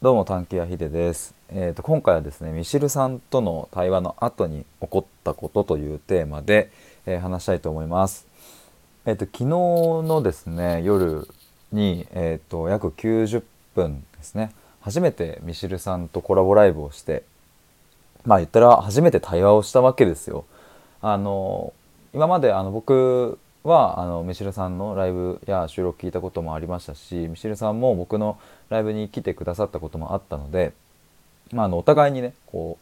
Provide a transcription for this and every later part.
どうも探偵やひでです、えー、と今回はですねミシルさんとの対話の後に起こったことというテーマで、えー話したいと思います。えー、と昨日のですね夜に、えー、と約90分ですね初めてミシルさんとコラボライブをしてまあ言ったら初めて対話をしたわけですよ。あの今まであの僕はあのミシルさんのライブや収録聞いたこともありましたしミシルさんも僕のライブに来てくださったこともあったので、まあ、あのお互いにねこ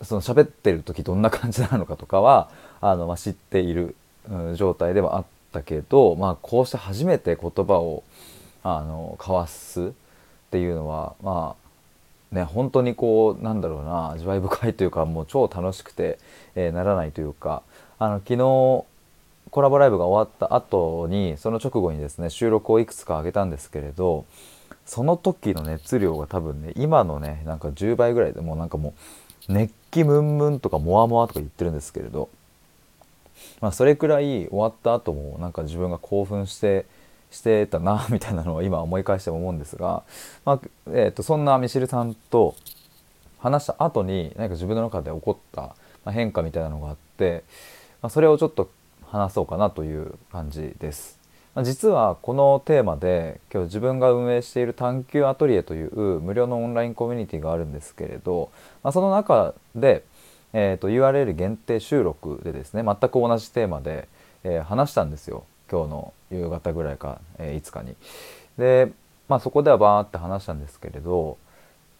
うその喋ってる時どんな感じなのかとかはあの、まあ、知っている、うん状態ではあったけど、まあ、こうして初めて言葉をあの交わすっていうのはまあね本当にこうなんだろうな味わい深いというかもう超楽しくて、えーならないというかあの昨日コラボライブが終わった後にその直後にですね収録をいくつか上げたんですけれどその時の熱量が多分ね今のねなんか10倍ぐらいでもうなんかもう熱気ムンムンとかモワモワとか言ってるんですけれど、まあ、それくらい終わった後もなんか自分が興奮してしてたな みたいなのを今思い返しても思うんですが、まあえー、とそんなミシルさんと話した後に何か自分の中で起こった変化みたいなのがあって、まあ、それをちょっと話そうかなという感じです。ま実はこのテーマで今日自分が運営している探求アトリエという無料のオンラインコミュニティがあるんですけれど、まあ、その中で、えー、と URL 限定収録でですね全く同じテーマで、えー話したんですよ今日の夕方ぐらいか、えーいつかに。で、まあ、そこではバーって話したんですけれど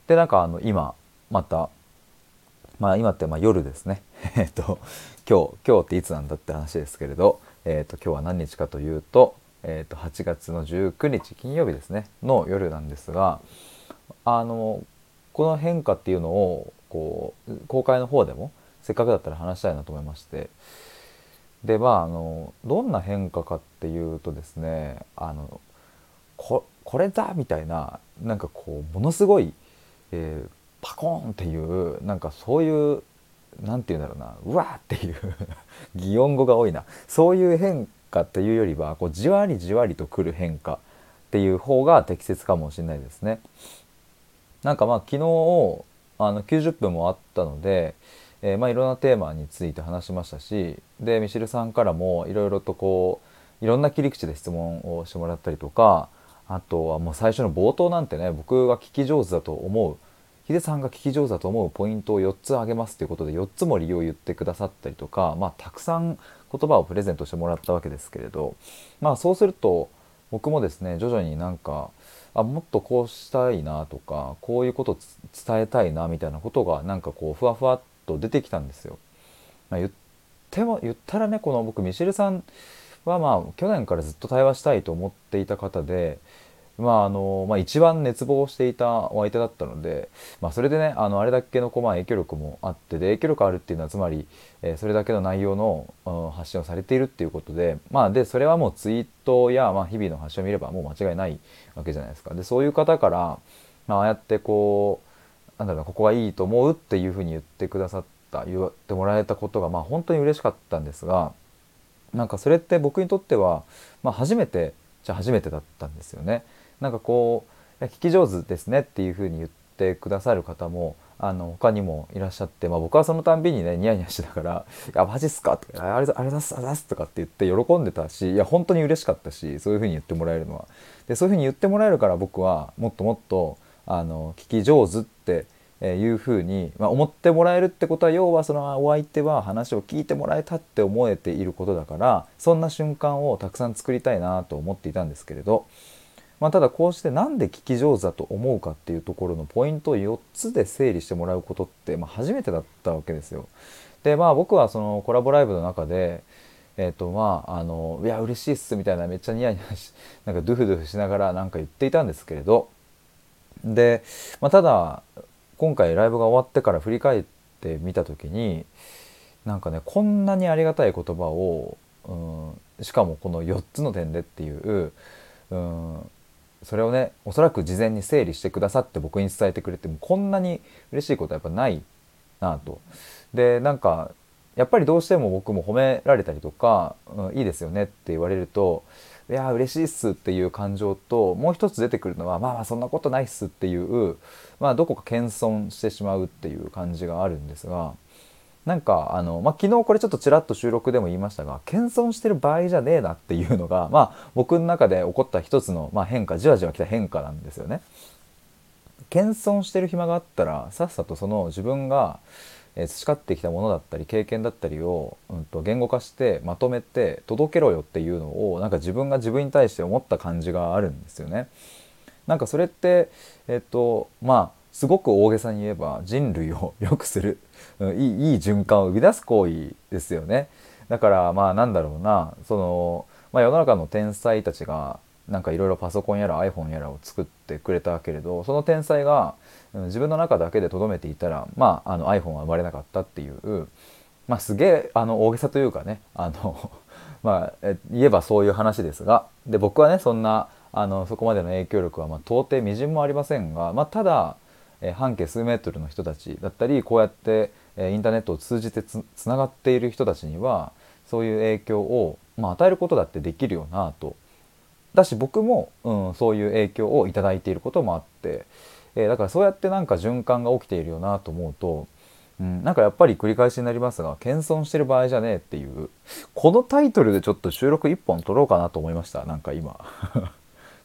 でなんかあの今またまあ今ってま夜ですね。えっと今日今日っていつなんだって話ですけれど、えっと今日は何日かというと、えっと8月の19日金曜日ですねの夜なんですが、あのこの変化っていうのをこう公開の方でもせっかくだったら話したいなと思いまして。でまああのどんな変化かっていうとですねあのここれだみたいななんかこうものすごい、えーパコーンっていうなんかそういうなんて言うんだろうなうわっていう 擬音語が多いなそういう変化っていうよりはこうじわりじわりとくる変化っていう方が適切かもしれないですね。なんかまあ昨日あの90分もあったので、えーまあいろんなテーマについて話しましたしでミシルさんからもいろいろとこういろんな切り口で質問をしてもらったりとかあとはもう最初の冒頭なんてね僕が聞き上手だと思うヒデさんが聞き上手だと思うポイントを4つ挙げますということで4つも理由を言ってくださったりとか、まあ、たくさん言葉をプレゼントしてもらったわけですけれど、まあ、そうすると僕もですね徐々になんかあもっとこうしたいなとかこういうこと伝えたいなみたいなことがなんかこうふわふわっと出てきたんですよ。まあ、言っても言ったらねこの僕ミシェルさんはまあ去年からずっと対話したいと思っていた方で、まああのまあ、一番熱望していたお相手だったので、まあ、それでねあのあれだけのこうまあ影響力もあってで影響力あるっていうのはつまり、えーそれだけの内容の、うん発信をされているっていうことで,、まあ、でそれはもうツイートや、まあ、日々の発信を見ればもう間違いないわけじゃないですか。でそういう方から、まああやってこうなんだろうここがいいと思うっていうふうに言ってくださった言ってもらえたことがまあ本当に嬉しかったんですがなんかそれって僕にとっては、まあ、初めてじゃ初めてだったんですよね。なんかこう「聞き上手ですね」っていうふうに言ってくださる方もあの他にもいらっしゃって、まあ、僕はそのたんびにねニヤニヤしながら「いやマジっすか?」とか「あれあれだすあれだす」とかって言って喜んでたしいや本当に嬉しかったしそういうふうに言ってもらえるのは。でそういうふうに言ってもらえるから僕はもっともっとあの聞き上手っていうふうに、まあ、思ってもらえるってことは要はそのお相手は話を聞いてもらえたって思えていることだからそんな瞬間をたくさん作りたいなと思っていたんですけれど、まあ、ただこうしてなんで聞き上手だと思うかっていうところのポイントを4つで整理してもらうことって、まあ、初めてだったわけですよ。でまあ僕はそのコラボライブの中でえーとまあ、あのいや嬉しいっすみたいなめっちゃニヤニヤし なんかドゥフドゥフしながらなんか言っていたんですけれどで、まあ、ただ今回ライブが終わってから振り返ってみた時になんかねこんなにありがたい言葉を、うん、しかもこの4つの点でっていう、うん、それをねおそらく事前に整理してくださって僕に伝えてくれてもこんなに嬉しいことはやっぱないなと。でなんかやっぱりどうしても僕も褒められたりとか、うん、いいですよねって言われるといや嬉しいっすっていう感情ともう一つ出てくるのはまあまあそんなことないっすっていうまあどこか謙遜してしまうっていう感じがあるんですがなんかあの、まあ、昨日これちょっとちらっと収録でも言いましたが謙遜してる場合じゃねえなっていうのがまあ僕の中で起こった一つの、まあ、変化じわじわきた変化なんですよね。謙遜してる暇があったらさっさとその自分が培ってきたものだったり経験だったりを、うん、と言語化してまとめて届けろよっていうのをなんか自分が自分に対して思った感じがあるんですよね。なんかそれってえっとまあすごく大げさに言えば人類を良くするいいいい循環を生み出す行為ですよね。だからまあなんだろうなその、まあ、世の中の天才たちがなんかいろいろパソコンやら iPhone やらを作ってくれたけれどその天才が自分の中だけで留めていたら、まあ、あの iPhone は生まれなかったっていう、まあ、すげえあの大げさというかねあの まあ、言えばそういう話ですがで僕はねそんなあのそこまでの影響力はまあ到底みじんもありませんが、まあ、ただえ半径数メートルの人たちだったりこうやって、えインターネットを通じてつながっている人たちにはそういう影響を、まあ、与えることだってできるよなと。だし僕も、うん、そういう影響を頂いていることもあって、えー、だからそうやってなんか循環が起きているよなと思うと、うん、なんかやっぱり繰り返しになりますが謙遜してる場合じゃねえっていうこのタイトルでちょっと収録1本撮ろうかなと思いましたなんか今。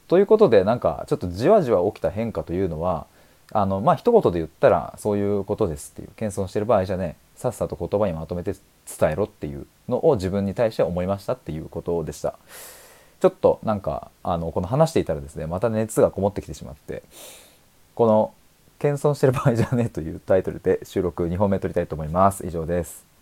ということでなんかちょっとじわじわ起きた変化というのはあのまあ一言で言ったらそういうことですっていう謙遜してる場合じゃねえさっさと言葉にまとめて伝えろっていうのを自分に対して思いましたっていうことでした。ちょっとなんかあのこの話していたらですねまた熱がこもってきてしまってこの「謙遜してる場合じゃねえ」というタイトルで収録2本目撮りたいと思います以上です